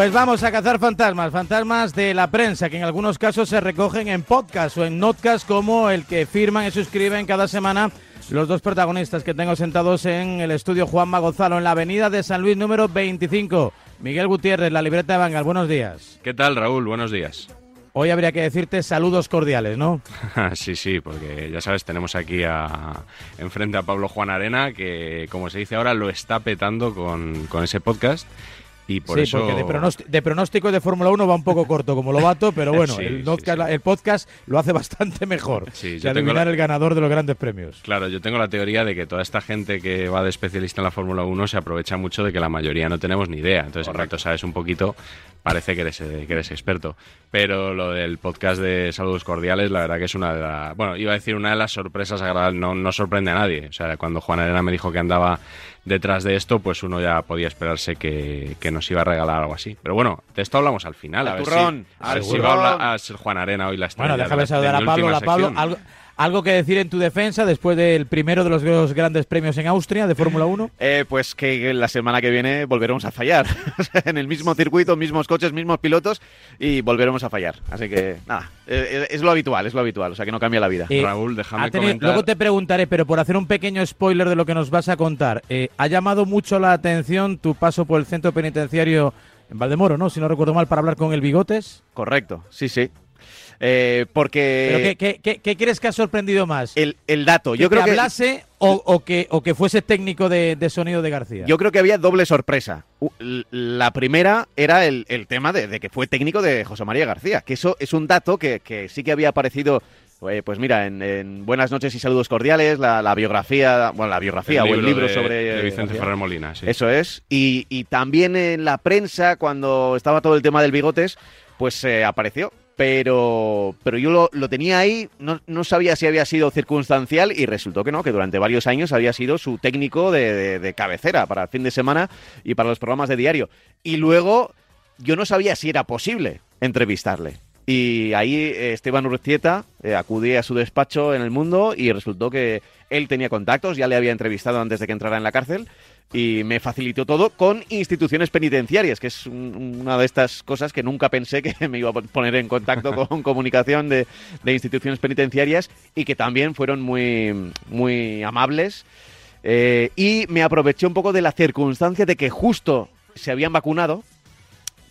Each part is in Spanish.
Pues vamos a cazar fantasmas, fantasmas de la prensa, que en algunos casos se recogen en podcast o en notcast como el que firman y suscriben cada semana los dos protagonistas que tengo sentados en el estudio Juanma Gonzalo en la avenida de San Luis número 25. Miguel Gutiérrez, la libreta de Bangal, buenos días. ¿Qué tal, Raúl? Buenos días. Hoy habría que decirte saludos cordiales, ¿no? sí, sí, porque ya sabes, tenemos aquí a, enfrente a Pablo Juan Arena, que como se dice ahora, lo está petando con, con ese podcast sí, porque de, pronóstico, de Fórmula 1 va un poco corto como Lobato, pero bueno, el, podcast, lo hace bastante mejor sí, adivinar el ganador de los grandes premios. Claro, yo tengo la teoría de que toda esta gente que va de especialista en la Fórmula 1 se aprovecha mucho de que la mayoría no tenemos ni idea. Entonces, en rato sabes un poquito, parece que eres, que eres experto. Pero lo del podcast de Saludos Cordiales, la verdad que es una de las... Bueno, iba a decir una de las sorpresas agradables, no, no sorprende a nadie. O sea, cuando Juan Arena me dijo que andaba detrás de esto, pues uno ya podía esperarse que, nos iba a regalar algo así. Pero bueno, de esto hablamos al final. A ver, si, va a, ser Juan Arena hoy la estrella. Bueno, déjame saludar a Pablo. A Pablo algo, ¿Algo que decir en tu defensa después del primero de los grandes premios en Austria de Fórmula 1? Eh, pues que la semana que viene volveremos a fallar. en el mismo circuito, mismos coches, mismos pilotos y volveremos a fallar. Así que nada, eh, eh, es lo habitual, es lo habitual. O sea que no cambia la vida. Raúl, déjame comentar. Luego te preguntaré, pero por hacer un pequeño spoiler de lo que nos vas a contar, ¿ha llamado mucho la atención tu paso por el centro penitenciario en Valdemoro, ¿no? Si no recuerdo mal, para hablar con el Bigotes. Correcto, sí, sí. Eh, porque... qué, crees que ha sorprendido más? El, dato. Yo creo que hablase o, que, o que fuese técnico de, sonido de García. Yo creo que había doble sorpresa. La primera era el, tema de, que fue técnico de José María García, que eso es un dato que, sí que había aparecido eh, pues mira, en, Buenas noches y saludos cordiales, la, biografía, bueno, la biografía o el libro sobre... Vicente Ferrer Molina, sí. Eso es. Y, y, también en la prensa, cuando estaba todo el tema del bigotes, pues eh, apareció pero, pero yo lo, tenía ahí, no, sabía si había sido circunstancial y resultó que no, que durante varios años había sido su técnico de, cabecera para el fin de semana y para los programas de diario. Y luego yo no sabía si era posible entrevistarle. Y ahí eh, Esteban Urcieta eh, a su despacho en el mundo y resultó que él tenía contactos, ya le había entrevistado antes de que entrara en la cárcel y me facilitó todo con instituciones penitenciarias, que es una de estas cosas que nunca pensé que me iba a poner en contacto con comunicación de, instituciones penitenciarias y que también fueron muy, muy amables. Eh, y me aproveché un poco de la circunstancia de que justo se habían vacunado,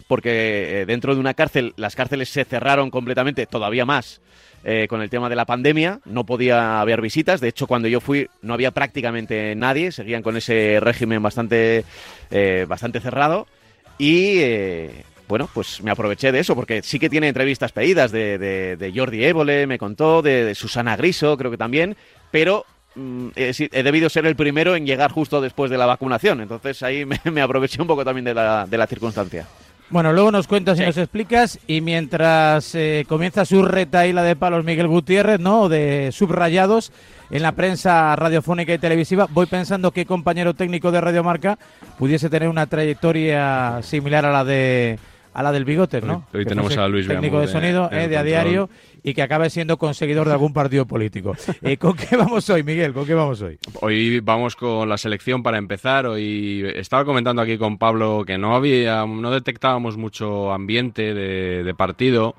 porque eh, dentro de una cárcel las cárceles se cerraron completamente, todavía más eh, con el tema de la pandemia, no podía haber visitas, de hecho cuando yo fui no había prácticamente nadie, seguían con ese régimen bastante, eh, bastante cerrado. Y eh, bueno, pues me aproveché de eso, porque sí que tiene entrevistas pedidas de, Jordi Évole, me contó, de, Susana Griso, creo que también, pero mm, he, debido ser el primero en llegar justo después de la vacunación, entonces ahí me, aproveché un poco también de la, de la circunstancia. Bueno, luego nos cuentas y nos explicas. Y mientras eh, comienza su retaíla de palos Miguel Gutiérrez, ¿no? De subrayados en la prensa radiofónica y televisiva, voy pensando qué compañero técnico de Radiomarca pudiese tener una trayectoria similar a la de a la del bigote, ¿no? Hoy, tenemos a Luis técnico de, sonido eh, de a diario y que acabe siendo conseguidor de algún partido político. Eh, ¿Con qué vamos hoy, Miguel? ¿Con qué vamos hoy? Hoy vamos con la selección para empezar. Hoy estaba comentando aquí con Pablo que no había, no detectábamos mucho ambiente de, partido.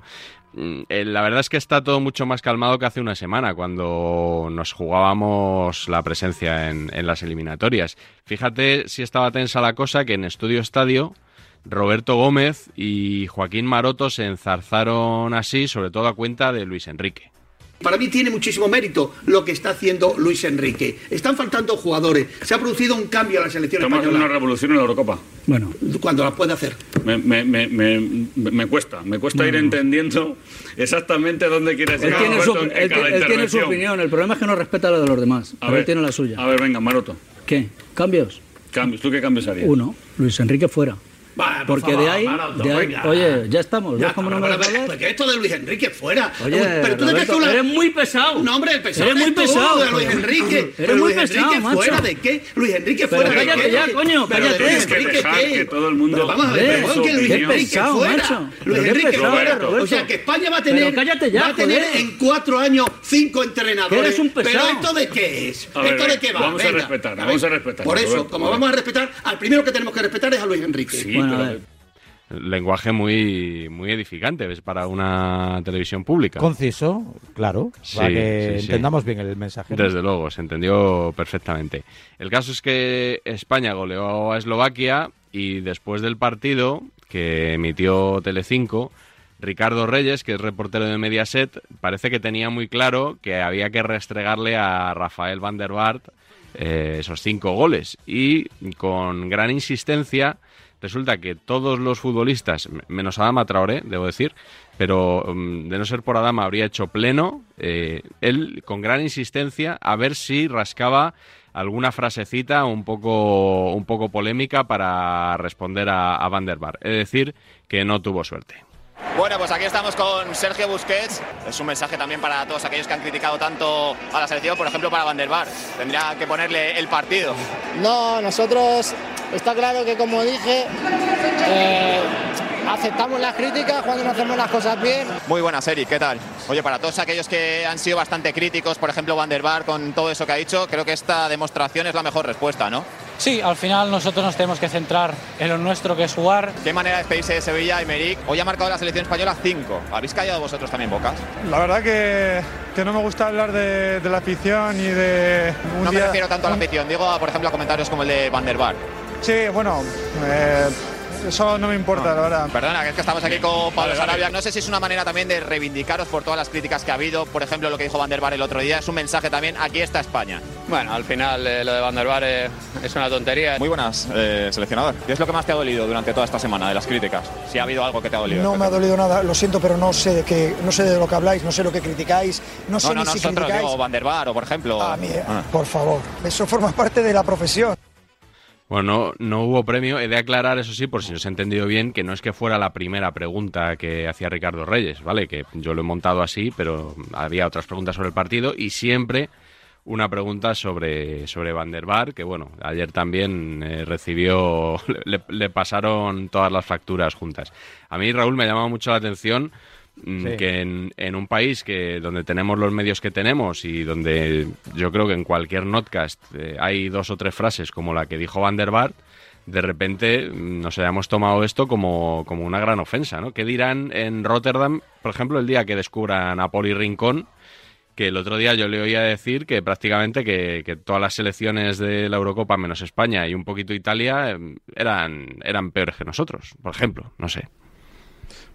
Mm, eh, la verdad es que está todo mucho más calmado que hace una semana, cuando nos jugábamos la presencia en, en las eliminatorias. Fíjate si estaba tensa la cosa que en Estudio Estadio Roberto Gómez y Joaquín Maroto se enzarzaron así, sobre todo a cuenta de Luis Enrique. Para mí tiene muchísimo mérito lo que está haciendo Luis Enrique. Están faltando jugadores. Se ha producido un cambio a la selección Estamos española. una revolución en la Eurocopa. Bueno, cuando la puede hacer. Me, cuesta, me cuesta ir entendiendo exactamente dónde quiere llegar. Él tiene, su, él, tiene su opinión. El problema es que no respeta la de los demás. A ver, él tiene la suya. A ver, venga, Maroto. ¿Qué? ¿Cambios? Cambios. ¿Tú qué cambios harías? Uno. Luis Enrique fuera. Porque de, ahí, oye, ya estamos. Ya, cómo no me Porque esto de Luis Enrique fuera. Oye, pero tú Roberto, te eres muy pesado. No, hombre, el pesado. Eres muy pesado. De Luis Enrique. Eres muy Luis pesado, Enrique fuera de qué? Luis Enrique fuera de cállate ya, coño, cállate. Luis Enrique qué? Que todo el mundo. vamos a ver, que Luis Enrique fuera. Luis Enrique fuera. O sea, que España va a tener. Va a tener en cuatro años cinco entrenadores. Eres un pesado. Pero esto de qué es? ¿Esto de qué va? Vamos a respetar, vamos a respetar. Por eso, como vamos a respetar, al primero que tenemos que respetar es a Luis Enrique. Pero lenguaje muy, muy edificante ¿ves? para una televisión pública. Conciso, claro, para que entendamos bien el mensaje. Desde luego, se entendió perfectamente. El caso es que España goleó a Eslovaquia y después del partido que emitió Telecinco, Ricardo Reyes, que es reportero de Mediaset, parece que tenía muy claro que había que restregarle a Rafael van der Vaart eh, esos cinco goles y con gran insistencia resulta que todos los futbolistas, menos Adama Traoré, debo decir, pero mm, de no ser por Adama habría hecho pleno, eh, él con gran insistencia a ver si rascaba alguna frasecita un poco, un poco polémica para responder a, a Van der. Es decir, que no tuvo suerte. Bueno, pues aquí estamos con Sergio Busquets. Es un mensaje también para todos aquellos que han criticado tanto a la selección, por ejemplo, para Van der Bar. Tendría que ponerle el partido. No, nosotros está claro que, como dije, eh, aceptamos las críticas cuando no hacemos las cosas bien. Muy buena serie, ¿qué tal? Oye, para todos aquellos que han sido bastante críticos, por ejemplo, Van der Bar, con todo eso que ha dicho, creo que esta demostración es la mejor respuesta, ¿no? Sí, al final nosotros nos tenemos que centrar en lo nuestro que es jugar. ¿Qué manera de despedirse de Sevilla, Emerick? Hoy ha marcado la selección española 5. ¿Habéis callado vosotros también bocas? La verdad que, que no me gusta hablar de, la afición y de... no me refiero tanto a la afición, digo, por ejemplo, a comentarios como el de Van der Bar. Sí, bueno, eh, eso no me importa, la verdad. Perdona, que es que estamos aquí con Pablo Sarabia. No sé si es una manera también de reivindicaros por todas las críticas que ha habido. Por ejemplo, lo que dijo Van der Bar el otro día. Es un mensaje también, aquí está España. Bueno, al final eh, lo de Van der Bar eh, es una tontería. Muy buenas, eh, seleccionador. ¿Qué es lo que más te ha dolido durante toda esta semana de las críticas? Si ha habido algo que te ha dolido. No me ha dolido nada, lo siento, pero no sé de qué, no sé de lo que habláis, no sé lo que criticáis, no sé no, no, si nosotros digo Van der Bar o por ejemplo. Ah, por favor, eso forma parte de la profesión. Bueno, no, hubo premio. He de aclarar, eso sí, por si os he entendido bien, que no es que fuera la primera pregunta que hacía Ricardo Reyes, ¿vale? Que yo lo he montado así, pero había otras preguntas sobre el partido y siempre una pregunta sobre, sobre Van que bueno, ayer también eh, recibió, le, pasaron todas las facturas juntas. A mí, Raúl, me llamado mucho la atención Mm, que en, un país que donde tenemos los medios que tenemos y donde yo creo que en cualquier notcast eh, hay dos o tres frases como la que dijo Van der Bart, de repente mm, nos hayamos tomado esto como, como una gran ofensa, ¿no? ¿Qué dirán en Rotterdam, por ejemplo, el día que descubran a Poli Rincón? Que el otro día yo le oía decir que prácticamente que, que todas las selecciones de la Eurocopa, menos España y un poquito Italia, em, eran, eran peores que nosotros, por ejemplo, no sé.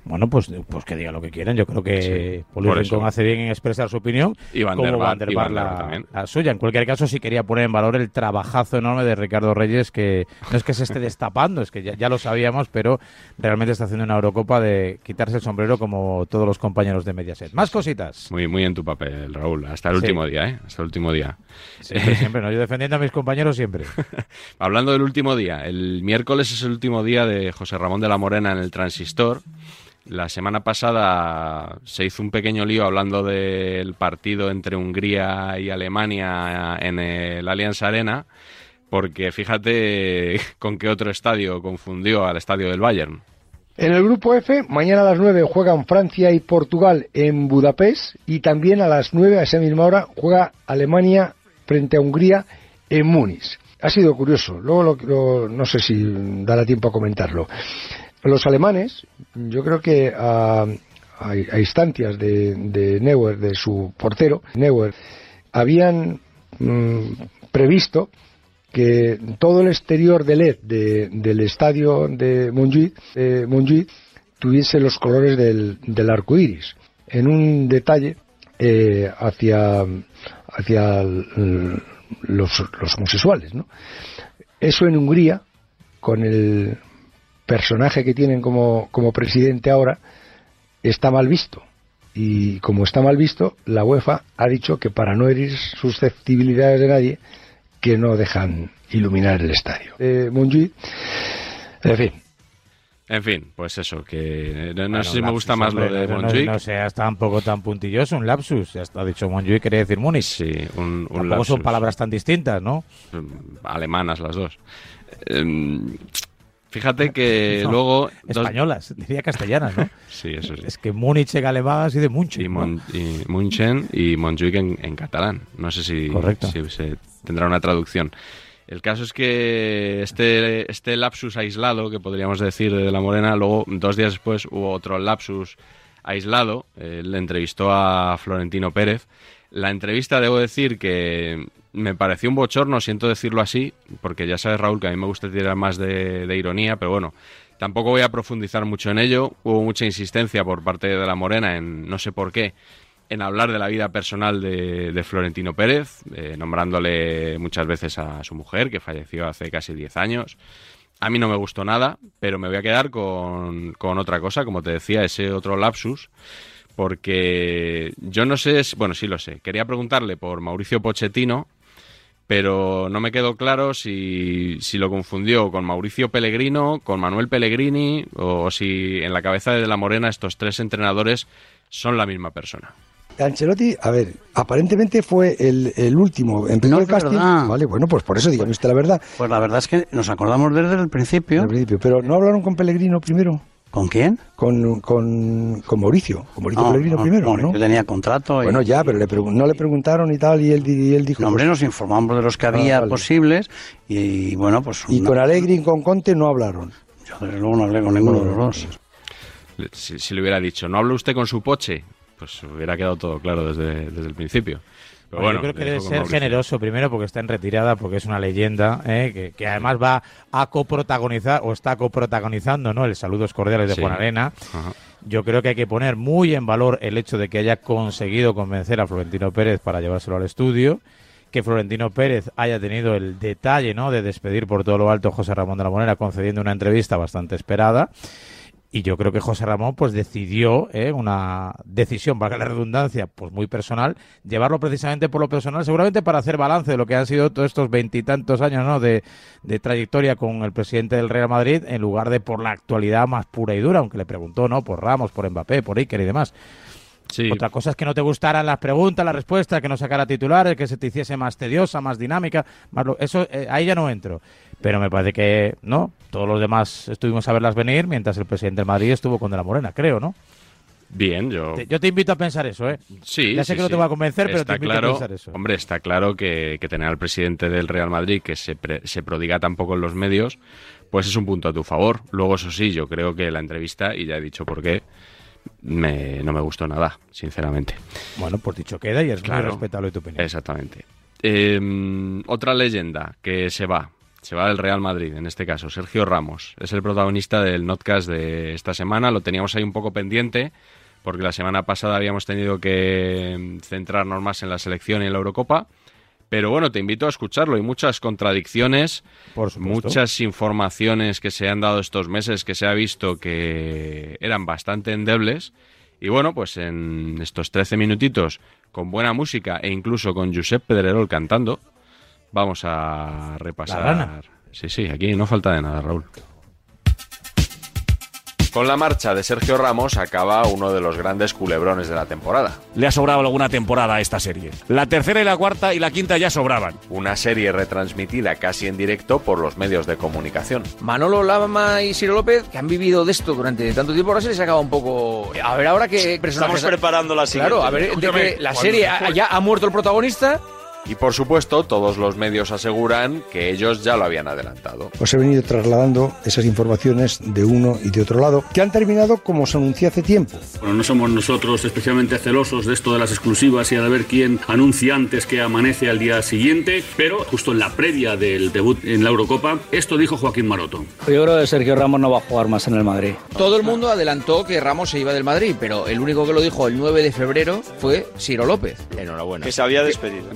Bueno, pues, pues que diga lo que quieran. Yo creo que sí, hace bien en expresar su opinión. Y Van der Bar, la, suya. En cualquier caso, sí quería poner en valor el trabajazo enorme de Ricardo Reyes, que no es que se esté destapando, es que ya, lo sabíamos, pero realmente está haciendo una Eurocopa de quitarse el sombrero como todos los compañeros de Mediaset. Más cositas. Muy, muy en tu papel, Raúl. Hasta el último día, ¿eh? Hasta el último día. Siempre, ¿no? Yo defendiendo a mis compañeros siempre. Hablando del último día, el miércoles es el último día de José Ramón de la Morena en el Transistor. La semana pasada se hizo un pequeño lío hablando del partido entre Hungría y Alemania en el Allianz Arena, porque fíjate con qué otro estadio confundió al estadio del Bayern. En el grupo F, mañana a las 9 juegan Francia y Portugal en Budapest y también a las 9 a esa misma hora juega Alemania frente a Hungría en Múnich. Ha sido curioso, luego no sé si dará tiempo a comentarlo. Los alemanes, yo creo que a, instancias de, Neuer, de su portero, Neuer, habían mm, previsto que todo el exterior de LED del estadio de Montjuic, tuviese los colores del, arco iris, en un detalle eh, hacia, hacia los, los homosexuales. ¿no? Eso en Hungría, con el personaje que tienen como, como presidente ahora está mal visto. Y como está mal visto, la UEFA ha dicho que para no herir susceptibilidades de nadie, que no dejan iluminar el estadio. Eh, en fin, en fin, pues eso, que no, sé si me gusta más lo de Montjuic. No, no, sea, está un poco tan puntilloso, un lapsus. Ya está dicho Montjuic, quería decir Múnich. Sí, un, un Tampoco son palabras tan distintas, ¿no? Alemanas las dos. Em, Fíjate que luego... Españolas, diría castellanas, ¿no? sí, eso sí. Es que Múnich en alemán así de Munchen. Y, Mon y Munchen y Montjuic en, catalán. No sé si, si se tendrá una traducción. El caso es que este, este lapsus aislado, que podríamos decir de la Morena, luego dos días después hubo otro lapsus aislado. le entrevistó a Florentino Pérez. La entrevista, debo decir que me pareció un bochorno, siento decirlo así, porque ya sabes, Raúl, que a mí me gusta tirar más de, ironía, pero bueno, tampoco voy a profundizar mucho en ello. Hubo mucha insistencia por parte de la Morena en no sé por qué en hablar de la vida personal de, Florentino Pérez, eh, nombrándole muchas veces a su mujer, que falleció hace casi 10 años. A mí no me gustó nada, pero me voy a quedar con, con otra cosa, como te decía, ese otro lapsus, porque yo no sé, bueno, sí lo sé, quería preguntarle por Mauricio Pochettino, pero no me quedó claro si, si, lo confundió con Mauricio Pellegrino, con Manuel Pellegrini, o si en la cabeza de la Morena estos tres entrenadores son la misma persona. Ancelotti, a ver, aparentemente fue el, el último en primer casting. Vale, bueno, pues por eso dígame usted la verdad. Pues la verdad es que nos acordamos desde el principio. Desde el principio, pero ¿no hablaron con Pellegrino primero? ¿Con quién? Con, con, con Mauricio, con Mauricio Pellegrino primero, ¿no? Yo tenía contrato. Bueno, ya, pero le no le preguntaron y tal, y él, y él dijo... No, hombre, pues nos informamos de los que había ah, posibles y, bueno, pues... Y con Alegri y con Conte no hablaron. Yo desde luego no hablé con ninguno de los dos. Si, si, le hubiera dicho, ¿no habla usted con su poche? pues hubiera quedado todo claro desde, desde el principio. Pero bueno, yo creo que debe ser generoso primero porque está en retirada, porque es una leyenda, ¿eh? que, además va a coprotagonizar o está coprotagonizando ¿no? el Saludos Cordiales de Juan Arena. Yo creo que hay que poner muy en valor el hecho de que haya conseguido convencer a Florentino Pérez para llevárselo al estudio, que Florentino Pérez haya tenido el detalle ¿no? de despedir por todo lo alto a José Ramón de la Monera concediendo una entrevista bastante esperada y yo creo que José Ramón pues decidió, ¿eh? una decisión, valga la redundancia, pues muy personal, llevarlo precisamente por lo personal, seguramente para hacer balance de lo que han sido todos estos veintitantos años ¿no? de, de, trayectoria con el presidente del Real Madrid, en lugar de por la actualidad más pura y dura, aunque le preguntó, ¿no? Por Ramos, por Mbappé, por Iker y demás. Otra cosa es que no te gustaran las preguntas, las respuestas, que no sacara titulares, que se te hiciese más tediosa, más dinámica. Más eso eh, Ahí ya no entro. Pero me parece que, ¿no? Todos los demás estuvimos a verlas venir mientras el presidente del Madrid estuvo con De la Morena, creo, ¿no? Bien, yo... yo te invito a pensar eso, ¿eh? Sí, Ya sé que no te voy a convencer, pero te invito claro, a pensar eso. Hombre, está claro que, tener al presidente del Real Madrid que se, se prodiga tampoco en los medios, pues es un punto a tu favor. Luego, eso sí, yo creo que la entrevista, y ya he dicho por qué, me, no me gustó nada, sinceramente. Bueno, pues dicho queda y es claro, muy respetable tu opinión. Exactamente. Em, otra leyenda que se va, se va del Real Madrid, en este caso, Sergio Ramos. Es el protagonista del notcast de esta semana. Lo teníamos ahí un poco pendiente, porque la semana pasada habíamos tenido que centrarnos más en la selección y en la Eurocopa. Pero bueno, te invito a escucharlo. Hay muchas contradicciones, muchas informaciones que se han dado estos meses que se ha visto que eran bastante endebles. Y bueno, pues en estos 13 minutitos, con buena música e incluso con Josep Pedrerol cantando, vamos a repasar. Sí, sí, aquí no falta de nada, Raúl. Con la marcha de Sergio Ramos acaba uno de los grandes culebrones de la temporada. Le ha sobrado alguna temporada a esta serie. La tercera y la cuarta y la quinta ya sobraban. Una serie retransmitida casi en directo por los medios de comunicación. Manolo Lama y Ciro López, que han vivido de esto durante tanto tiempo, ahora se les acaba un poco... A ver ahora que... Estamos preparando la siguiente. Claro, a ver, de que la serie ya ha muerto el protagonista y por supuesto, todos los medios aseguran que ellos ya lo habían adelantado. Os he venido trasladando esas informaciones de uno y de otro lado, que han terminado como se anunció hace tiempo. Bueno, no somos nosotros especialmente celosos de esto de las exclusivas y de ver quién anuncia antes que amanece al día siguiente, pero justo en la previa del debut en la Eurocopa, esto dijo Joaquín Maroto. Yo creo que Sergio Ramos no va a jugar más en el Madrid. Todo el mundo adelantó que Ramos se iba del Madrid, pero el único que lo dijo el 9 de febrero fue Ciro López. Enhorabuena. Que se había despedido.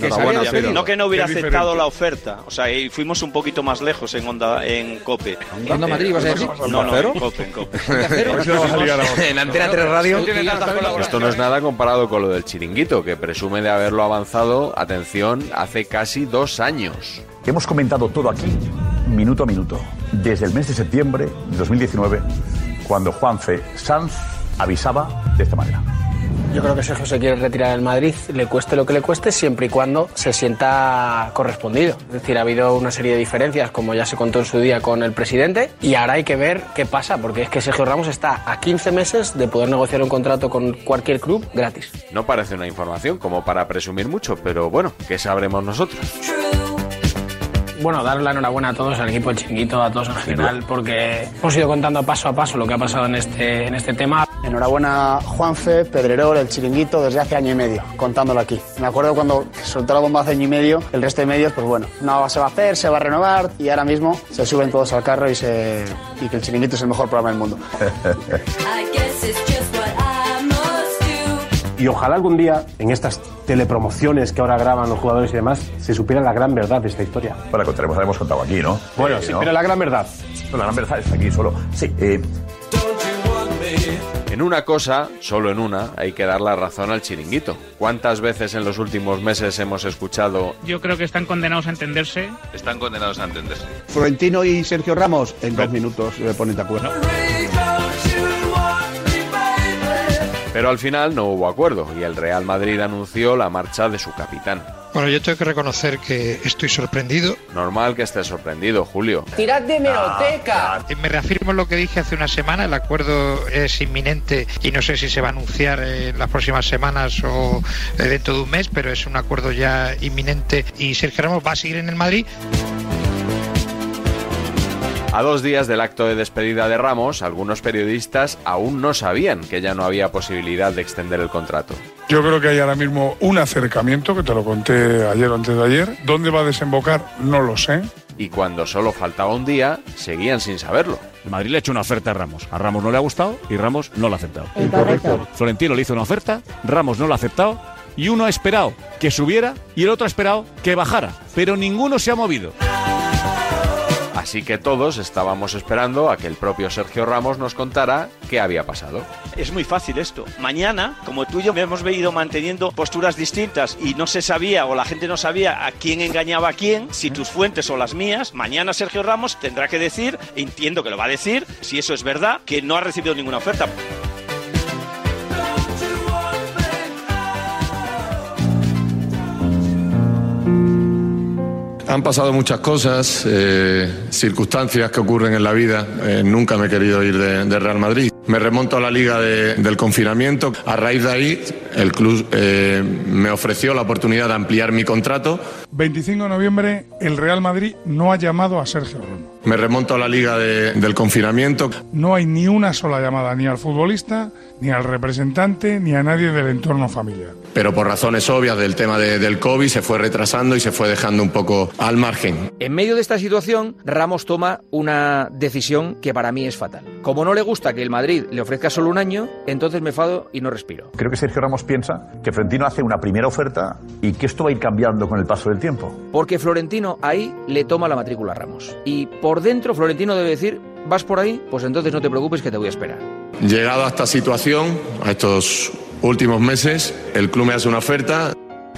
No que no hubiera aceptado la oferta. O sea, y fuimos un poquito más lejos en Onda, en Cope. ¿En Onda Madrid vas a decir? No, no, en Cope, en Cope. en Antena 3 Radio. Esto no es nada comparado con lo del chiringuito, que presume de haberlo avanzado, atención, hace casi dos años. Hemos comentado todo aquí, minuto a minuto, desde el mes de septiembre de 2019, cuando Juanfe Sanz avisaba de esta manera. Yo creo que Sergio se quiere retirar del Madrid, le cueste lo que le cueste, siempre y cuando se sienta correspondido. Es decir, ha habido una serie de diferencias, como ya se contó en su día con el presidente, y ahora hay que ver qué pasa, porque es que Sergio Ramos está a 15 meses de poder negociar un contrato con cualquier club gratis. No parece una información como para presumir mucho, pero bueno, ¿qué sabremos nosotros? Bueno, dar la enhorabuena a todos, al equipo de Chiringuito, a todos en general, porque hemos ido contando paso a paso lo que ha pasado en este, en este tema. Enhorabuena Juanfe, Pedrerol, el Chiringuito, desde hace año y medio, contándolo aquí. Me acuerdo cuando soltó la bomba hace año y medio, el resto de medios, pues bueno, no se va a hacer, se va a renovar y ahora mismo se suben todos al carro y, se, y que el Chiringuito es el mejor programa del mundo. Y ojalá algún día, en estas telepromociones que ahora graban los jugadores y demás, se supiera la gran verdad de esta historia. Bueno, la contaremos, la hemos contado aquí, ¿no? Bueno, Eh, sí, ¿no? pero la gran verdad. No, la gran verdad está aquí solo. Sí, eh, En una cosa, solo en una, hay que dar la razón al chiringuito. ¿Cuántas veces en los últimos meses hemos escuchado Yo creo que están condenados a entenderse. están condenados a entenderse? Florentino y Sergio Ramos, en dos minutos se ponen de acuerdo. Pero al final no hubo acuerdo y el Real Madrid anunció la marcha de su capitán. Bueno, yo tengo que reconocer que estoy sorprendido. Normal que estés sorprendido, Julio. ¡Tirad de meroteca! Me reafirmo lo que dije hace una semana, el acuerdo es inminente y no sé si se va a anunciar en las próximas semanas o eh, dentro de un mes, pero es un acuerdo ya inminente y Sergio Ramos va a seguir en el Madrid. A dos días del acto de despedida de Ramos, algunos periodistas aún no sabían que ya no había posibilidad de extender el contrato. Yo creo que hay ahora mismo un acercamiento, que te lo conté ayer o antes de ayer. ¿Dónde va a desembocar? No lo sé. Y cuando solo faltaba un día, seguían sin saberlo. El Madrid le ha hecho una oferta a Ramos. A Ramos no le ha gustado y Ramos no lo ha aceptado. Incorrecto. Florentino le hizo una oferta, Ramos no lo ha aceptado y uno ha esperado que subiera y el otro ha esperado que bajara. Pero ninguno se ha movido. Así que todos estábamos esperando a que el propio Sergio Ramos nos contara qué había pasado. Es muy fácil esto. Mañana, como tú y yo hemos venido manteniendo posturas distintas y no se sabía o la gente no sabía a quién engañaba a quién, si tus fuentes o las mías, mañana Sergio Ramos tendrá que decir, entiendo que lo va a decir, si eso es verdad, que no ha recibido ninguna oferta. Han pasado muchas cosas, eh, circunstancias que ocurren en la vida. Eh, nunca me he querido ir de, Real Madrid. Me remonto a la liga de- del confinamiento. A raíz de ahí, el club eh, me ofreció la oportunidad de ampliar mi contrato. 25 de noviembre, el Real Madrid no ha llamado a Sergio Ramos. Me remonto a la liga de- del confinamiento. No hay ni una sola llamada ni al futbolista, ni al representante, ni a nadie del entorno familiar. Pero por razones obvias del tema de- del COVID se fue retrasando y se fue dejando un poco al margen. En medio de esta situación, Ramos toma una decisión que para mí es fatal. Como no le gusta que el Madrid le ofrezca solo un año, entonces me fado y no respiro. creo que Sergio Ramos piensa que Florentino hace una primera oferta y que esto va a ir cambiando con el paso del tiempo. Porque Florentino ahí le toma la matrícula a Ramos. Y por dentro Florentino debe decir, vas por ahí, pues entonces no te preocupes que te voy a esperar. Llegado a esta situación, a estos últimos meses, el club me hace una oferta.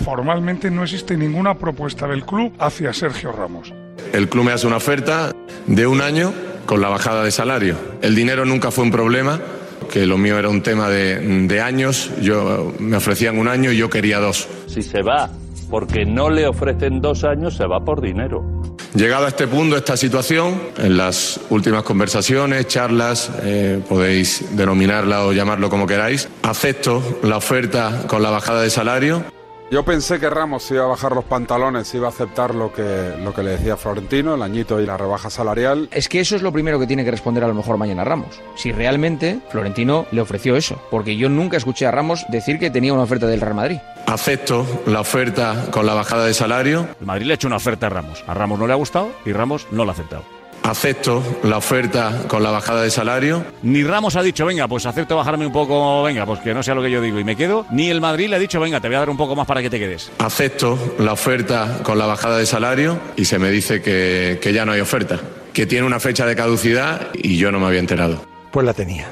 Formalmente no existe ninguna propuesta del club hacia Sergio Ramos. El club me hace una oferta de un año con la bajada de salario. El dinero nunca fue un problema, que lo mío era un tema de, de años. Yo me ofrecían un año y yo quería dos. Si se va porque no le ofrecen dos años, se va por dinero. Llegado a este punto, esta situación, en las últimas conversaciones, charlas, eh, podéis denominarla o llamarlo como queráis, acepto la oferta con la bajada de salario. Yo pensé que Ramos iba a bajar los pantalones, iba a aceptar lo que, lo que le decía Florentino, el añito y la rebaja salarial. Es que eso es lo primero que tiene que responder a lo mejor mañana Ramos. Si realmente Florentino le ofreció eso. Porque yo nunca escuché a Ramos decir que tenía una oferta del Real Madrid. Acepto la oferta con la bajada de salario. El Madrid le ha hecho una oferta a Ramos. A Ramos no le ha gustado y Ramos no lo ha aceptado. Acepto la oferta con la bajada de salario. Ni Ramos ha dicho, venga, pues acepto bajarme un poco, venga, pues que no sea lo que yo digo y me quedo. Ni el Madrid le ha dicho, venga, te voy a dar un poco más para que te quedes. Acepto la oferta con la bajada de salario y se me dice que, que ya no hay oferta, que tiene una fecha de caducidad y yo no me había enterado. Pues la tenía.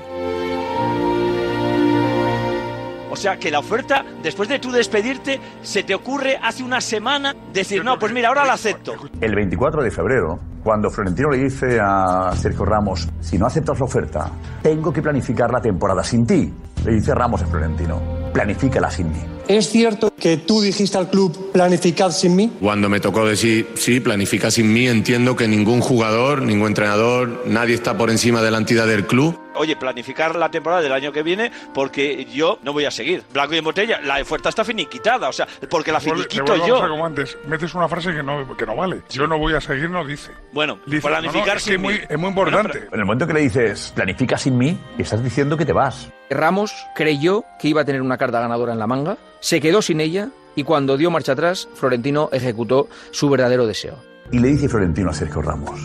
O sea, que la oferta, después de tú despedirte, se te ocurre hace una semana decir, no, pues mira, ahora la acepto. El 24 de febrero, cuando Florentino le dice a Sergio Ramos, si no aceptas la oferta, tengo que planificar la temporada sin ti, le dice Ramos a Florentino. planifícala sin mí. ¿Es cierto que tú dijiste al club planificad sin mí? Cuando me tocó decir, sí, planifica sin mí, entiendo que ningún jugador, ningún entrenador, nadie está por encima de la entidad del club. Oye, planificar la temporada del año que viene porque yo no voy a seguir. Blanco y en botella, la oferta está finiquitada, o sea, porque la finiquito yo. Como antes, metes una frase que no, que no vale. Yo no voy a seguir, no dice. Bueno, Dice, planificar no, no, es, que sin muy, mí. es muy importante. En el momento que le dices, planifica sin mí, estás diciendo que te vas. Ramos creyó que iba a tener una carta ganadora en la manga, se quedó sin ella y cuando dio marcha atrás, Florentino ejecutó su verdadero deseo. Y le dice Florentino a Sergio Ramos,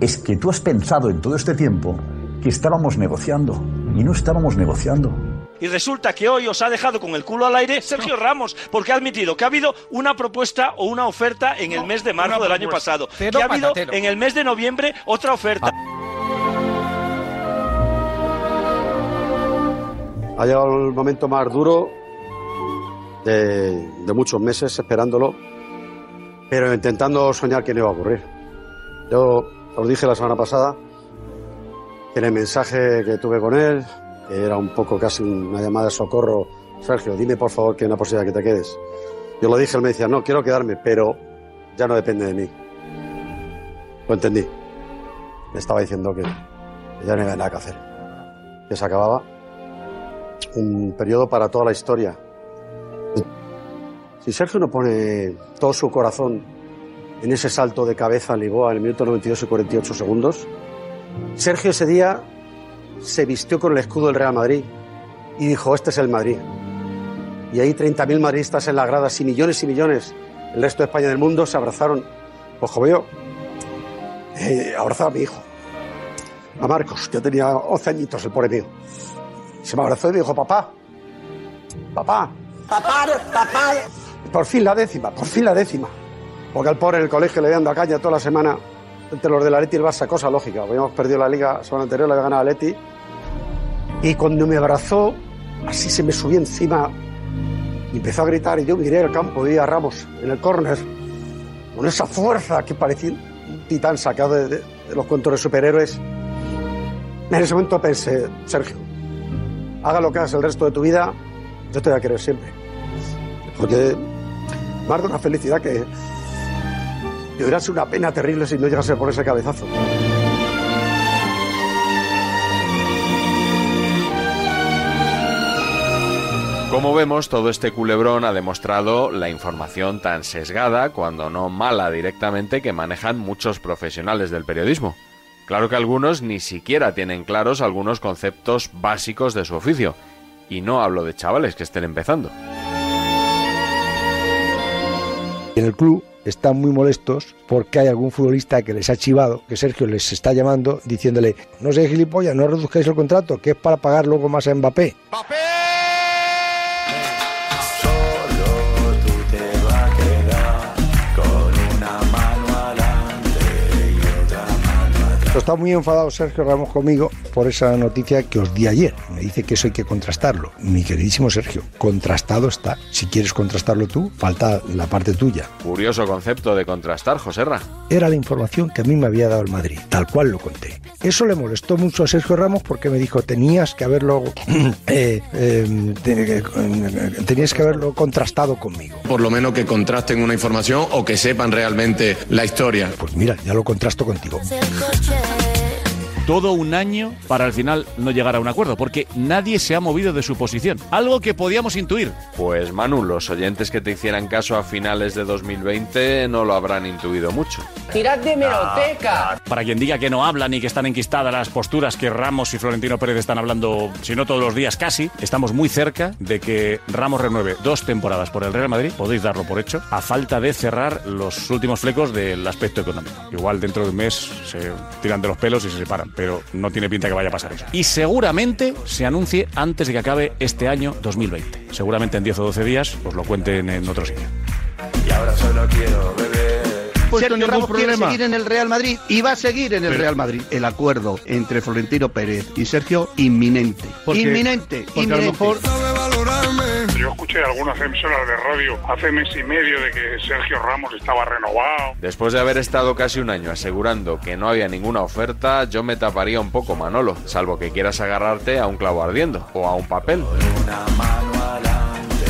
es que tú has pensado en todo este tiempo que estábamos negociando y no estábamos negociando. Y resulta que hoy os ha dejado con el culo al aire Sergio Ramos, porque ha admitido que ha habido una propuesta o una oferta en el mes de marzo del año pasado, que ha habido en el mes de noviembre otra oferta. Ha llegado el momento más duro de, de muchos meses esperándolo, pero intentando soñar que no iba a ocurrir. Yo os dije la semana pasada en el mensaje que tuve con él, que era un poco casi una llamada de socorro, Sergio, dime por favor que hay una posibilidad que te quedes. Yo lo dije, él me decía, no, quiero quedarme, pero ya no depende de mí. Lo entendí. Me estaba diciendo que ya no había nada que hacer, que se acababa un periodo para toda la historia. Si Sergio no pone todo su corazón en ese salto de cabeza a Lisboa en el minuto 92 y 48 segundos, Sergio ese día se vistió con el escudo del Real Madrid y dijo, este es el Madrid. Y ahí 30.000 madridistas en las gradas y millones y millones, el resto de España y del mundo, se abrazaron. Pues como yo, eh, abrazaba a mi hijo, a Marcos, yo tenía 11 añitos, el pobre mío. Se me abrazó y me dijo, papá, papá, Papá, papá. por fin la décima, por fin la décima. Porque al pobre en el colegio le habían dado caña toda la semana entre los del Atleti y el Barça, cosa lógica. Habíamos perdido la liga la semana anterior, la había ganado el Atleti. Y cuando me abrazó, así se me subió encima y empezó a gritar. Y yo miré al campo, vi a Ramos en el córner, con esa fuerza que parecía un titán sacado de, los cuentos superhéroes. En ese momento pensé, Sergio, haga lo que hagas el resto de tu vida, yo te voy a querer siempre. Porque más de una felicidad que, hubiera sido una pena terrible si no llegase por ese cabezazo. Como vemos, todo este culebrón ha demostrado la información tan sesgada, cuando no mala directamente, que manejan muchos profesionales del periodismo. Claro que algunos ni siquiera tienen claros algunos conceptos básicos de su oficio. Y no hablo de chavales que estén empezando. En el club están muy molestos porque hay algún futbolista que les ha chivado, que Sergio les está llamando diciéndole, no sé gilipollas, no reduzcáis el contrato, que es para pagar luego más a Mbappé. Solo está muy enfadado Sergio Ramos conmigo por esa noticia que os di ayer. Me dice que eso hay que contrastarlo. Mi queridísimo Sergio, contrastado está. Si quieres contrastarlo tú, falta la parte tuya. Curioso concepto de contrastar, Joserra. Era la información que a mí me había dado el Madrid, tal cual lo conté. Eso le molestó mucho a Sergio Ramos porque me dijo, tenías que haberlo, eh, eh, te- eh, tenías que haberlo contrastado conmigo. Por lo menos que contrasten una información o que sepan realmente la historia. Pues mira, ya lo contrasto contigo. Todo un año para al final no llegar a un acuerdo, porque nadie se ha movido de su posición. Algo que podíamos intuir. Pues Manu, los oyentes que te hicieran caso a finales de 2020 no lo habrán intuido mucho. Tirad de meroteca. Para quien diga que no hablan y que están enquistadas las posturas que Ramos y Florentino Pérez están hablando, si no todos los días casi, estamos muy cerca de que Ramos renueve dos temporadas por el Real Madrid, podéis darlo por hecho, a falta de cerrar los últimos flecos del aspecto económico. Igual dentro de un mes se tiran de los pelos y se separan, pero no tiene pinta que vaya a pasar eso. Y seguramente se anuncie antes de que acabe este año 2020. Seguramente en 10 o 12 días os lo cuenten en otro sitio. Y ahora solo quiero beber. Sergio Ramos quiere seguir en el Real Madrid y va a seguir en el Real Madrid. El acuerdo entre Florentino Pérez y Sergio inminente. Porque- inminente, porque a lo inminente. mejor- Yo escuché algunas emisoras de radio hace mes y medio de que Sergio Ramos estaba renovado. Después de haber estado casi un año asegurando que no había ninguna oferta, yo me taparía un poco, Manolo, salvo que quieras agarrarte a un clavo ardiendo o a un papel. Una mano adelante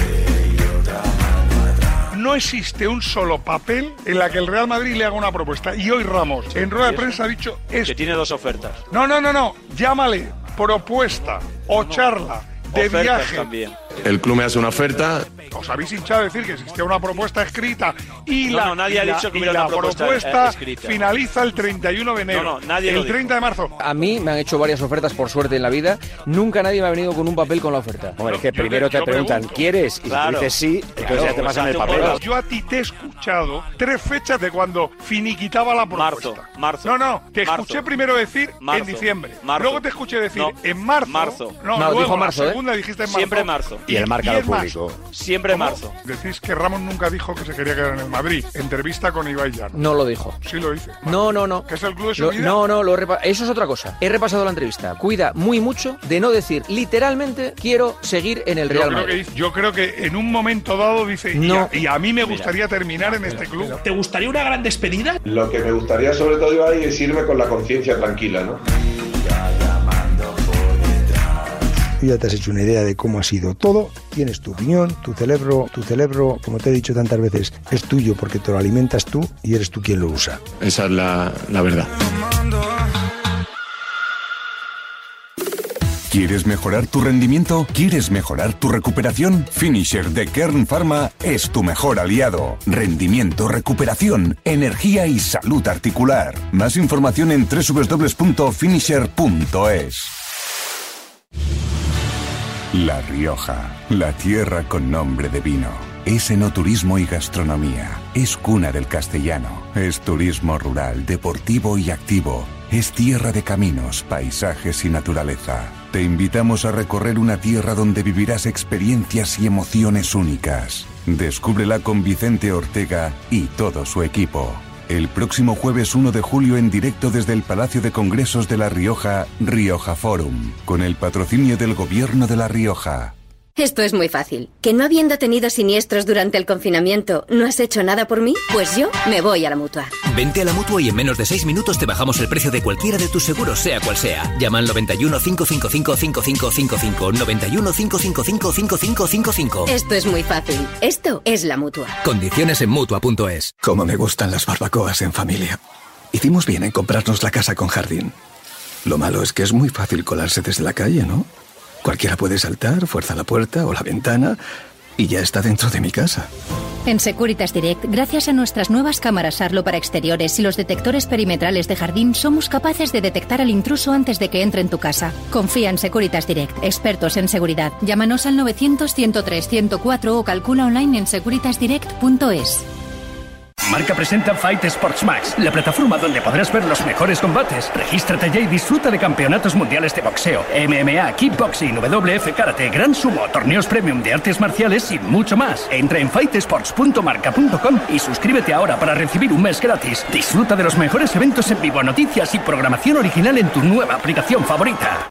no existe un solo papel en la que el Real Madrid le haga una propuesta. Y hoy Ramos, en rueda de prensa, ha dicho esto. Que tiene dos ofertas. No, no, no, no. Llámale propuesta o charla de Ofertas viaje. también. El club me hace una oferta. Os habéis hinchado a decir que existía una propuesta escrita y No, la, no, nadie y ha la- dicho que hubiera la una propuesta, propuesta eh, escrita. finaliza el 31 de enero. No, no, nadie el lo dijo. 30 de marzo. A mí me han hecho varias ofertas por suerte en la vida. Nunca nadie me ha venido con un papel con la oferta. Hombre, es que primero te preguntan, ¿quieres? Y Claro. si dices sí, entonces Claro, ya te pues pasan el papel. Yo a ti te he escuchado tres fechas de cuando finiquitaba la propuesta. Marzo, marzo. No, no, te Marzo. escuché primero decir Marzo. en diciembre. Marzo. Luego te escuché decir No. en marzo. Marzo. No, No, luego dijo la marzo, ¿eh? segunda dijiste en marzo. Siempre marzo. Y el marca y lo en marzo. publicó. Siempre ¿Cómo? marzo. Decís que Ramos nunca dijo que se quería quedar en el Madrid. Entrevista con Ibai Llano. No lo dijo. Sí lo dice. No, no, no. ¿Que es el club de su Lo- vida? no, no, lo he repa- eso es otra cosa. He repasado la entrevista. Cuida muy mucho de no decir literalmente quiero seguir en el Yo Real creo, que, Madrid. yo creo que en un momento dado dice, y No. a- y, a, mí me Mira. gustaría terminar en este club. ¿Te gustaría una gran despedida? Lo que me gustaría sobre todo, Ibai, es irme con la conciencia tranquila, ¿no? Tú ya te has hecho una idea de cómo ha sido todo, tienes tu opinión, tu cerebro, tu cerebro, como te he dicho tantas veces, es tuyo porque te lo alimentas tú y eres tú quien lo usa. Esa es la, la verdad. ¿Quieres mejorar tu rendimiento? ¿Quieres mejorar tu recuperación? Finisher de Kern Pharma es tu mejor aliado. Rendimiento, recuperación, energía y salud articular. Más información en www.finisher.es. La Rioja, la tierra con nombre de vino. Es enoturismo y gastronomía. Es cuna del castellano. Es turismo rural, deportivo y activo. Es tierra de caminos, paisajes y naturaleza. Te invitamos a recorrer una tierra donde vivirás experiencias y emociones únicas. Descúbrela con Vicente Ortega y todo su equipo. El próximo jueves 1 de julio en directo desde el Palacio de Congresos de La Rioja, Rioja Forum, con el patrocinio del Gobierno de La Rioja. Esto es muy fácil. ¿Que no habiendo tenido siniestros durante el confinamiento, no has hecho nada por mí? Pues yo me voy a la mutua. Vente a la mutua y en menos de 6 minutos te bajamos el precio de cualquiera de tus seguros, sea cual sea. Llama al 91 555 5555. 91 555 5555. Esto es muy fácil. Esto es la mutua. Condiciones en mutua.es. Cómo me gustan las barbacoas en familia. Hicimos bien en comprarnos la casa con jardín. Lo malo es que es muy fácil colarse desde la calle, ¿no? Cualquiera puede saltar, fuerza la puerta o la ventana y ya está dentro de mi casa. En Securitas Direct, gracias a nuestras nuevas cámaras Arlo para exteriores y los detectores perimetrales de jardín, somos capaces de detectar al intruso antes de que entre en tu casa. Confía en Securitas Direct, expertos en seguridad. Llámanos al 900-103-104 o calcula online en securitasdirect.es. Marca presenta Fight Sports Max, la plataforma donde podrás ver los mejores combates. Regístrate ya y disfruta de campeonatos mundiales de boxeo, MMA, kickboxing, WF karate, gran sumo, torneos premium de artes marciales y mucho más. Entra en fightsports.marca.com y suscríbete ahora para recibir un mes gratis. Disfruta de los mejores eventos en vivo, noticias y programación original en tu nueva aplicación favorita.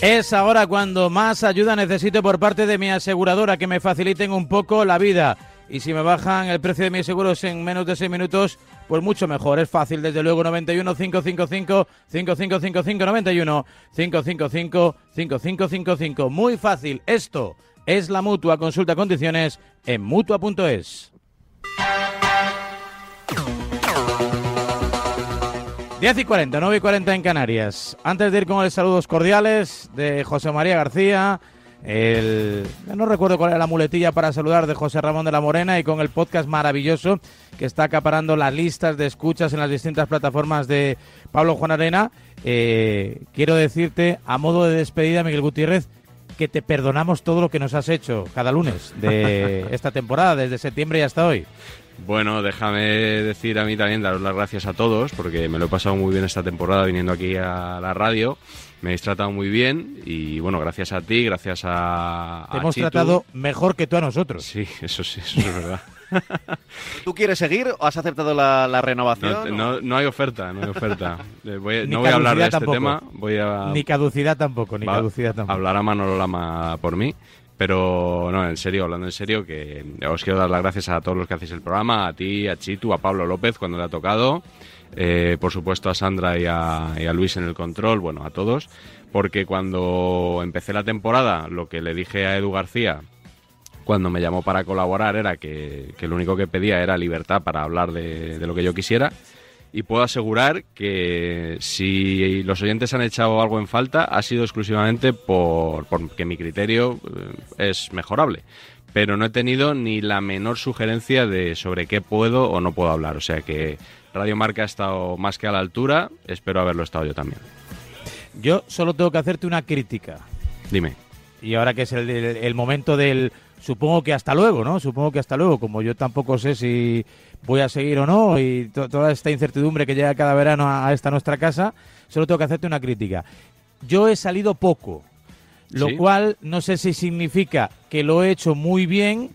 Es ahora cuando más ayuda necesito por parte de mi aseguradora, que me faciliten un poco la vida. Y si me bajan el precio de mis seguros en menos de 6 minutos, pues mucho mejor. Es fácil, desde luego, 91 555 5555 91 555 5555. Muy fácil. Esto es la mutua. Consulta condiciones en mutua.es. 10 y 40, 9 y 40 en Canarias. Antes de ir con los saludos cordiales de José María García, el, no recuerdo cuál era la muletilla para saludar de José Ramón de la Morena y con el podcast maravilloso que está acaparando las listas de escuchas en las distintas plataformas de Pablo Juan Arena, eh, quiero decirte a modo de despedida, Miguel Gutiérrez, que te perdonamos todo lo que nos has hecho cada lunes de esta temporada, desde septiembre y hasta hoy. Bueno, déjame decir a mí también, daros las gracias a todos, porque me lo he pasado muy bien esta temporada viniendo aquí a la radio. Me habéis tratado muy bien y bueno, gracias a ti, gracias a. Te a hemos Chitu. tratado mejor que tú a nosotros. Sí, eso sí, eso es verdad. ¿Tú quieres seguir o has aceptado la, la renovación? No, no, no hay oferta, no hay oferta. Eh, voy- no voy a hablar de caducidad este tampoco. tema, voy a... Ni caducidad tampoco, ni Va- caducidad tampoco. Hablará Manolo Lama por mí. Pero no, en serio, hablando en serio, que os quiero dar las gracias a todos los que hacéis el programa, a ti, a Chitu, a Pablo López cuando le ha tocado, eh, por supuesto a Sandra y a, Luis en el control, bueno, a todos, porque cuando empecé la temporada, lo que le dije a Edu García cuando me llamó para colaborar era que, lo único que pedía era libertad para hablar de lo que yo quisiera. Y puedo asegurar que si los oyentes han echado algo en falta, ha sido exclusivamente por, porque mi criterio eh, es mejorable. Pero no he tenido ni la menor sugerencia de sobre qué puedo o no puedo hablar. O sea que Radio Marca ha estado más que a la altura. Espero haberlo estado yo también. Yo solo tengo que hacerte una crítica. Dime. Y ahora que es el, el- el momento del... Supongo que hasta luego, ¿no? Supongo que hasta luego. Como yo tampoco sé si voy a seguir o no y to- toda esta incertidumbre que llega cada verano a, a esta nuestra casa, solo tengo que hacerte una crítica. Yo he salido poco, lo ¿Sí? cual no sé si significa que lo he hecho muy bien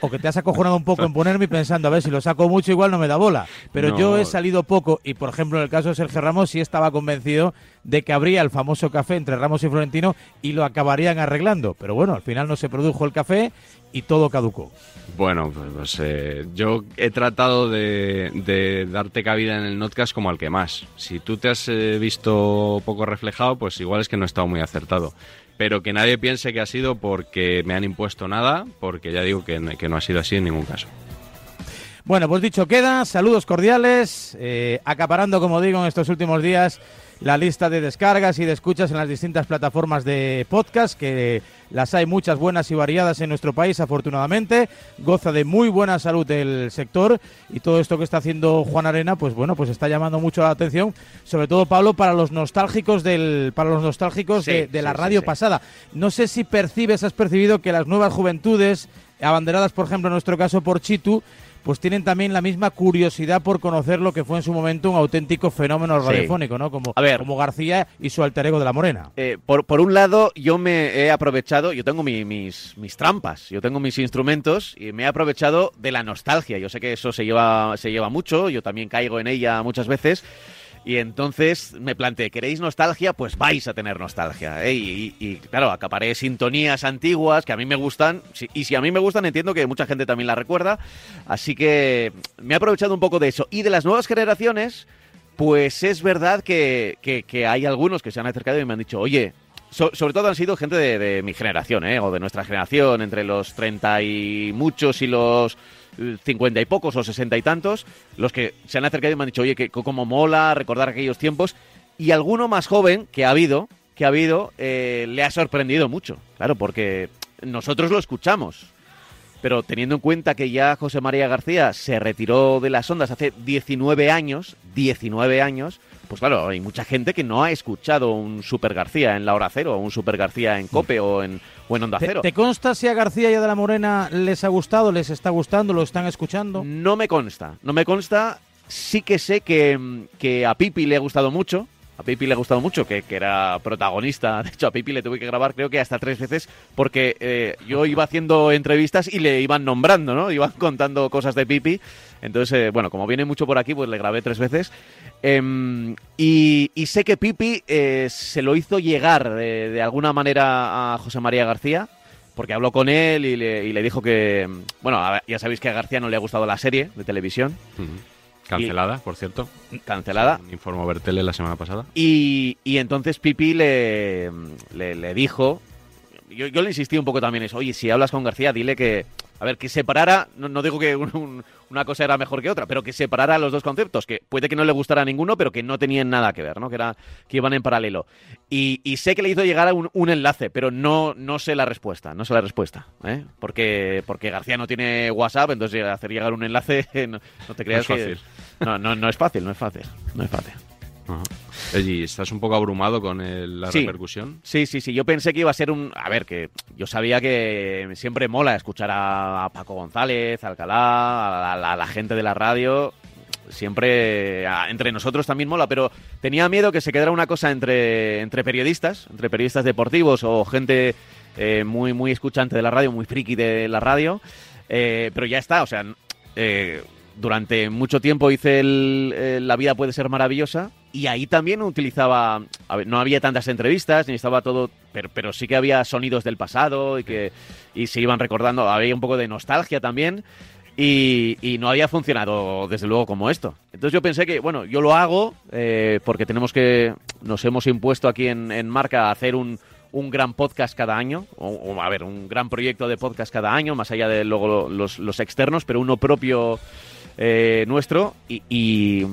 o que te has acojonado un poco en ponerme pensando, a ver, si lo saco mucho igual no me da bola. Pero No. yo he salido poco y, por ejemplo, en el caso de Sergio Ramos sí estaba convencido de que habría el famoso café entre Ramos y Florentino y lo acabarían arreglando. Pero bueno, al final no se produjo el café y todo caducó. Bueno, pues, pues, eh, yo he tratado de, de darte cabida en el notcast como al que más. Si tú te has eh, visto poco reflejado, pues igual es que no he estado muy acertado. Pero que nadie piense que ha sido porque me han impuesto nada, porque ya digo que, no ha sido así en ningún caso. Bueno, pues dicho queda, saludos cordiales, eh, acaparando, como digo, en estos últimos días la lista de descargas y de escuchas en las distintas plataformas de podcast, que las hay muchas buenas y variadas en nuestro país, afortunadamente. Goza de muy buena salud el sector y todo esto que está haciendo Juan Arena, pues bueno, pues está llamando mucho la atención, sobre todo Pablo para los nostálgicos del, para los nostálgicos de, de la sí, radio sí. pasada. No sé si percibes, has percibido que las nuevas juventudes, abanderadas por ejemplo en nuestro caso por Chitu, pues tienen también la misma curiosidad por conocer lo que fue en su momento un auténtico fenómeno Sí. radiofónico, ¿no? Como, A ver. como García y su alter ego de la Morena. Eh, por, por un lado, yo me he aprovechado, yo tengo mi- mis, mis trampas, yo tengo mis instrumentos y me he aprovechado de la nostalgia. Yo sé que eso se lleva, se lleva mucho, yo también caigo en ella muchas veces. Y entonces me planteé, ¿queréis nostalgia? Pues vais a tener nostalgia. ¿eh? Y, claro, acaparé sintonías antiguas que a mí me gustan. Y si a mí me gustan, entiendo que mucha gente también la recuerda. Así que me he aprovechado un poco de eso. Y de las nuevas generaciones, pues es verdad que, que- que hay algunos que se han acercado y me han dicho, oye, so- sobre todo han sido gente de, de mi generación, ¿eh? o de nuestra generación, entre los 30 y muchos y los 50 y pocos o 60 y tantos, los que se han acercado y me han dicho, oye, que como mola recordar aquellos tiempos. Y alguno más joven que ha habido, que ha habido, eh, le ha sorprendido mucho, claro, porque nosotros lo escuchamos. Pero teniendo en cuenta que ya José María García se retiró de las ondas hace 19 años, 19 años, pues claro, hay mucha gente que no ha escuchado un Super García en La Hora Cero, un Super García en Cope o en, o en Onda ¿Te, Cero. te consta si a García y a de la Morena les ha gustado, les está gustando, lo están escuchando? No me consta, no me consta. Sí que sé que, que a Pipi le ha gustado mucho. A Pipi le ha gustado mucho, que, que era protagonista. De hecho, a Pipi le tuve que grabar creo que hasta tres veces porque eh, yo iba haciendo entrevistas y le iban nombrando, ¿no? Iban contando cosas de Pipi. Entonces, eh, bueno, como viene mucho por aquí, pues le grabé tres veces. Em, y, y sé que Pipi eh, se lo hizo llegar de, de alguna manera a José María García porque habló con él y le, y le dijo que, mm, bueno, ya sabéis que a García no le ha gustado la serie de televisión. Cancelada, por cierto. Cancelada. Informó Bertele la semana pasada. Y, y entonces Pipi le, le, le dijo, yo, yo le insistí un poco también eso, oye, si hablas con García, dile que, a ver, que separara, no, no digo que un- un- una cosa era mejor que otra, pero que separara los dos conceptos, que puede que no le gustara a ninguno, pero que no tenían nada que ver, ¿no? Que, era, que iban en paralelo. Y, y sé que le hizo llegar a un, un enlace, pero no, no sé la respuesta, no sé la respuesta, ¿eh? Porque, porque García no tiene WhatsApp, entonces hacer llegar un enlace, no, no te creas No es que... fácil. No, no, no es fácil, no es fácil, no es fácil. ¿Estás un poco abrumado con el- la Sí. repercusión? Sí, sí, sí. Yo pensé que iba a ser un. A ver, que yo sabía que siempre mola escuchar a, a Paco González, a Alcalá, a la, a la gente de la radio. Siempre entre nosotros también mola, pero tenía miedo que se quedara una cosa entre, entre periodistas, entre periodistas deportivos o gente eh, muy, muy escuchante de la radio, muy friki de la radio. Eh, pero ya está, o sea, eh, durante mucho tiempo hice el, La vida puede ser maravillosa y ahí también utilizaba, no había tantas entrevistas, ni estaba todo, pero, sí que había sonidos del pasado y que y se iban recordando, había un poco de nostalgia también. Y, no había funcionado, desde luego, como esto. Entonces yo pensé que, bueno, yo lo hago eh, porque tenemos que, nos hemos impuesto aquí en, en Marca hacer un, un gran podcast cada año, a ver, un gran proyecto de podcast cada año, más allá de luego lo- los, los externos, pero uno propio eh, nuestro y, y-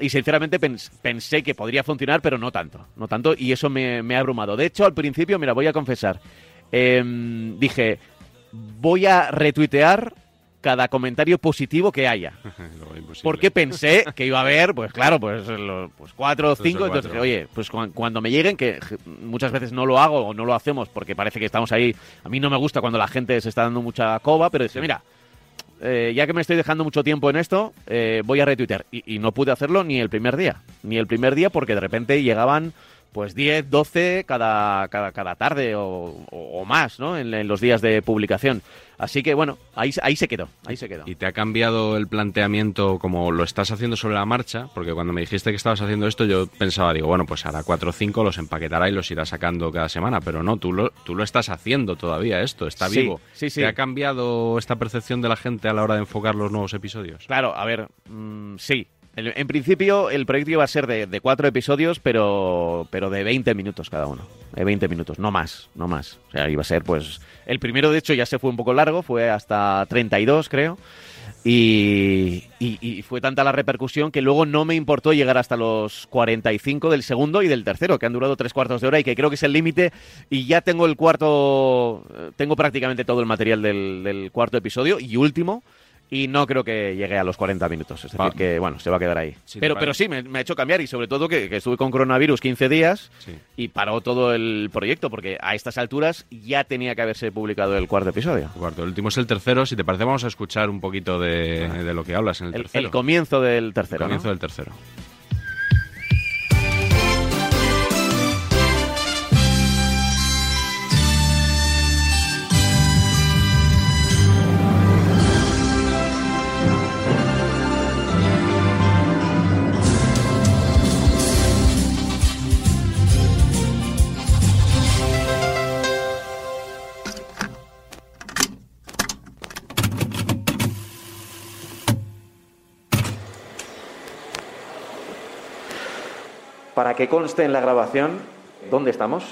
y sinceramente pens- pensé que podría funcionar, pero no tanto, no tanto y eso me, me ha abrumado. De hecho, al principio, mira, voy a confesar, em, dije, voy a retuitear cada comentario positivo que haya. Porque pensé que iba a haber, pues claro, pues, los, pues cuatro o cinco. cuatro. Entonces, oye, pues cu- cuando me lleguen, que muchas veces no lo hago o no lo hacemos porque parece que estamos ahí. A mí no me gusta cuando la gente se está dando mucha coba, pero dice, mira, eh, ya que me estoy dejando mucho tiempo en esto, eh, voy a retuitear. Y, y no pude hacerlo ni el primer día. Ni el primer día porque de repente llegaban pues 10, 12 cada, cada, cada tarde o, más, ¿no? En, en los días de publicación. Así que bueno, ahí, se- ahí se quedó, ahí se quedó. ¿Y te ha cambiado el planteamiento como lo estás haciendo sobre la marcha? Porque cuando me dijiste que estabas haciendo esto, yo pensaba, digo, bueno, pues hará cuatro o cinco, los empaquetará y los irá sacando cada semana. Pero no, tú lo, tú lo estás haciendo todavía esto, está Sí, vivo. sí, sí. ¿Te ha cambiado esta percepción de la gente a la hora de enfocar los nuevos episodios? Claro, a ver, mm, sí. En, principio el proyecto iba a ser de, cuatro episodios, pero, pero de 20 minutos cada uno. De 20 minutos, no más, no más. O sea, iba a ser pues... El primero, de hecho, ya se fue un poco largo, fue hasta 32, creo. Y, y- y fue tanta la repercusión que luego no me importó llegar hasta los 45 del segundo y del tercero, que han durado tres cuartos de hora y que creo que es el límite. Y ya tengo el cuarto, tengo prácticamente todo el material del cuarto episodio y último. Y no creo que llegue a los 40 minutos. Es decir, que bueno, se va a quedar ahí. Sí, pero, pero sí, me, me ha hecho cambiar y sobre todo que, que estuve con coronavirus 15 días y paró todo el proyecto porque a estas alturas ya tenía que haberse publicado el cuarto episodio. El cuarto, el último es el tercero. Si te parece, vamos a escuchar un poquito de, de lo que hablas en el, El, tercero. el comienzo del tercero. El comienzo ¿no? del tercero. Para que conste en la grabación, ¿dónde estamos?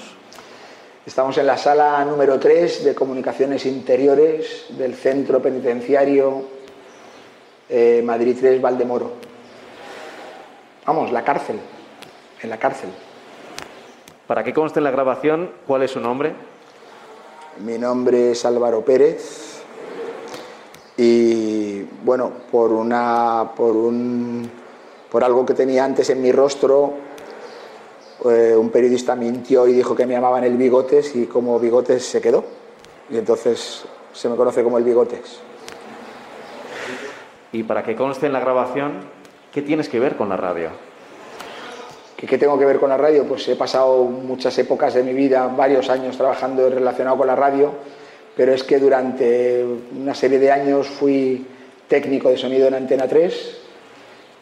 Estamos en la sala número 3 de comunicaciones interiores del centro penitenciario eh, Madrid 3 Valdemoro. Vamos, la cárcel, en la cárcel. Para que conste en la grabación, ¿cuál es su nombre? Mi nombre es Álvaro Pérez y bueno, por una por un por algo que tenía antes en mi rostro eh, un periodista mintió y dijo que me llamaban el Bigotes y como Bigotes se quedó. Y entonces se me conoce como el Bigotes. Y para que conste en la grabación, ¿qué tienes que ver con la radio? ¿Qué, qué tengo que ver con la radio? Pues he pasado muchas épocas de mi vida, varios años trabajando relacionado con la radio, pero es que durante una serie de años fui técnico de sonido en Antena 3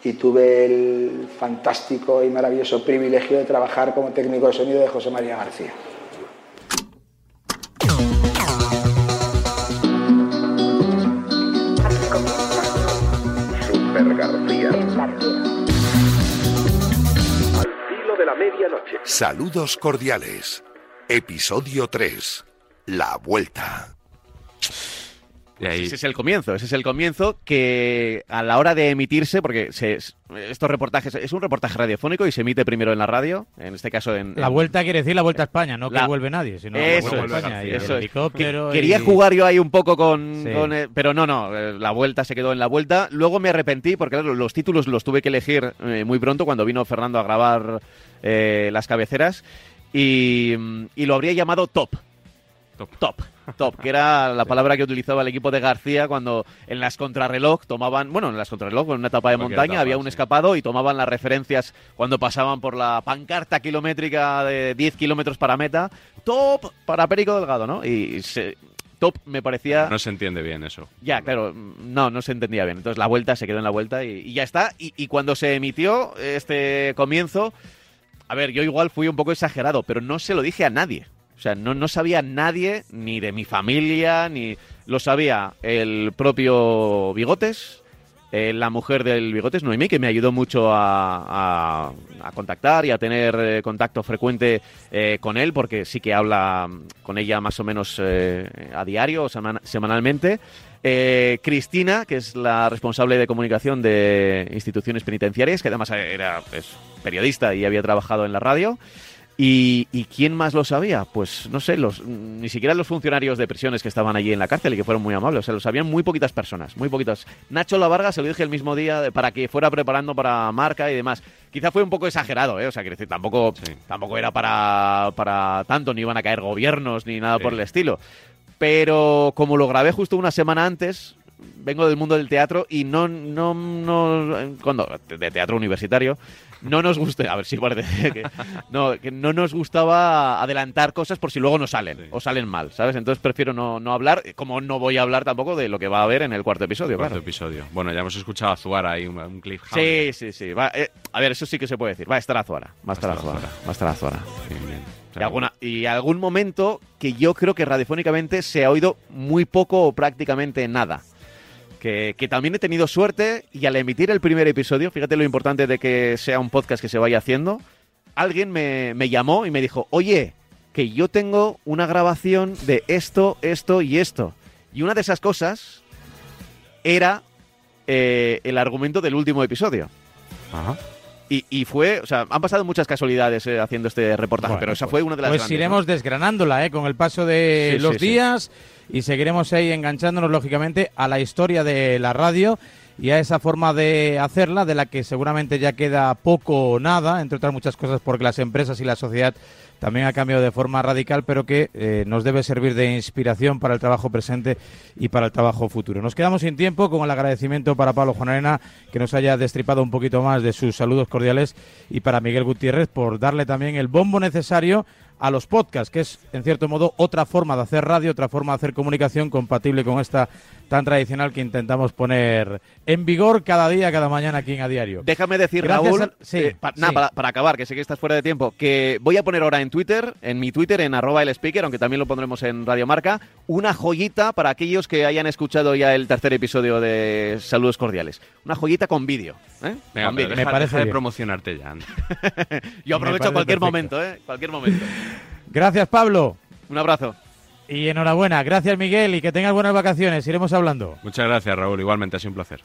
y tuve el fantástico y maravilloso privilegio de trabajar como técnico de sonido de José María García. Super García. Al filo de la medianoche. Saludos cordiales. Episodio 3. La vuelta. Ese es el comienzo, ese es el comienzo que a la hora de emitirse, porque se- estos reportajes, es un reportaje radiofónico y se emite primero en la radio, en este caso en... La en- vuelta quiere decir la vuelta a España, no que La- vuelve nadie, sino Eso la vuelta a es, España. y eso el es. helicóptero Que- Quería jugar yo ahí un poco con, Sí. con, eh, pero no, no, eh, la vuelta se quedó en la vuelta. Luego me arrepentí porque claro, los títulos los tuve que elegir eh, muy pronto cuando vino Fernando a grabar eh, las cabeceras y, mm, y lo habría llamado Top. Top. Top, que era la palabra que utilizaba el equipo de García cuando en las contrarreloj tomaban, bueno, en las contrarreloj, en una etapa de Cualquier montaña, etapa, había un sí. escapado y tomaban las referencias cuando pasaban por la pancarta kilométrica de 10 kilómetros para meta. Top para Perico Delgado, ¿no? Y se- top me parecía... No se entiende bien eso. Ya, claro, no, no se entendía bien. Entonces la vuelta se quedó en la vuelta y, y ya está. Y, y cuando se emitió este comienzo, a ver, yo igual fui un poco exagerado, pero no se lo dije a nadie. O sea, no, no sabía nadie, ni de mi familia, ni... Lo sabía el propio Bigotes, eh, la mujer del Bigotes, Noemí, que me ayudó mucho a, a- contactar y a tener eh, contacto frecuente eh, con él, porque sí que habla mm, con ella más o menos a diario o semana- semanalmente. Cristina, que es la responsable de comunicación de instituciones penitenciarias, que además era periodista y había trabajado en la radio. ¿Y, y quién más lo sabía? Pues no sé, los, ni siquiera los funcionarios de prisiones que estaban allí en la cárcel y que fueron muy amables. O sea, lo sabían muy poquitas personas, muy poquitas. Nacho La Varga se lo dije el mismo día para que fuera preparando para marca y demás. Quizá fue un poco exagerado, ¿eh? O sea, quiero decir, tampoco, tampoco era para, para tanto, ni iban a caer gobiernos ni nada por el estilo. Pero como lo grabé justo una semana antes, vengo del mundo del teatro y no, no, no, cuando, de teatro universitario, no nos gusta, a ver si parece que no, que no nos gustaba adelantar cosas por si luego no salen o salen mal, ¿sabes? Entonces prefiero no, no hablar, como no voy a hablar tampoco de lo que va a haber en el cuarto episodio, Cuarto claro. episodio. Bueno, ya hemos escuchado a Zuara ahí, un, un cliffhanger. Sí, sí, sí. Va, eh, a ver, eso sí que se puede decir. Va a estar Azuara. Va a estar Azuara. Va a estar. Y, alguna, y algún momento que yo creo que radiofónicamente se ha oído muy poco o prácticamente nada. Que, también he tenido suerte y al emitir el primer episodio, fíjate lo importante de que sea un podcast que se vaya haciendo, alguien me, me llamó y me dijo, oye, que yo tengo una grabación de esto, esto y esto. Y una de esas cosas era eh, el argumento del último episodio. Y, y fue, o sea, han pasado muchas casualidades eh, haciendo este reportaje, Bueno, pero esa pues- fue una de las Pues grandes, iremos ¿no? desgranándola, ¿eh? Con el paso de Sí, los sí, sí. días y seguiremos ahí enganchándonos, lógicamente, a la historia de la radio y a esa forma de hacerla, de la que seguramente ya queda poco o nada, entre otras muchas cosas, porque las empresas y la sociedad también ha cambiado de forma radical, pero que eh, nos debe servir de inspiración para el trabajo presente y para el trabajo futuro. Nos quedamos sin tiempo con el agradecimiento para Pablo Juan Arena, que nos haya destripado un poquito más de sus saludos cordiales, y para Miguel Gutiérrez por darle también el bombo necesario a los podcasts, que es en cierto modo otra forma de hacer radio, otra forma de hacer comunicación compatible con esta tan tradicional que intentamos poner en vigor cada día, cada mañana aquí en A Diario. Déjame decir, Gracias Raúl, sí, eh, pa- nada, sí. para, para acabar, que sé que estás fuera de tiempo, que voy a poner ahora en Twitter, en mi Twitter, en arroba el speaker, aunque también lo pondremos en Radio Marca, una joyita para aquellos que hayan escuchado ya el tercer episodio de Saludos Cordiales. Una joyita con vídeo. ¿eh? Venga, Con pero vídeo. deja- deja de promocionarte ya. Yo aprovecho parece cualquier perfecto. momento, ¿eh? Cualquier momento. Gracias, Pablo. Un abrazo. Y enhorabuena. Gracias, Miguel, y que tengas buenas vacaciones. Iremos hablando. Muchas gracias, Raúl. Igualmente, ha sido un placer.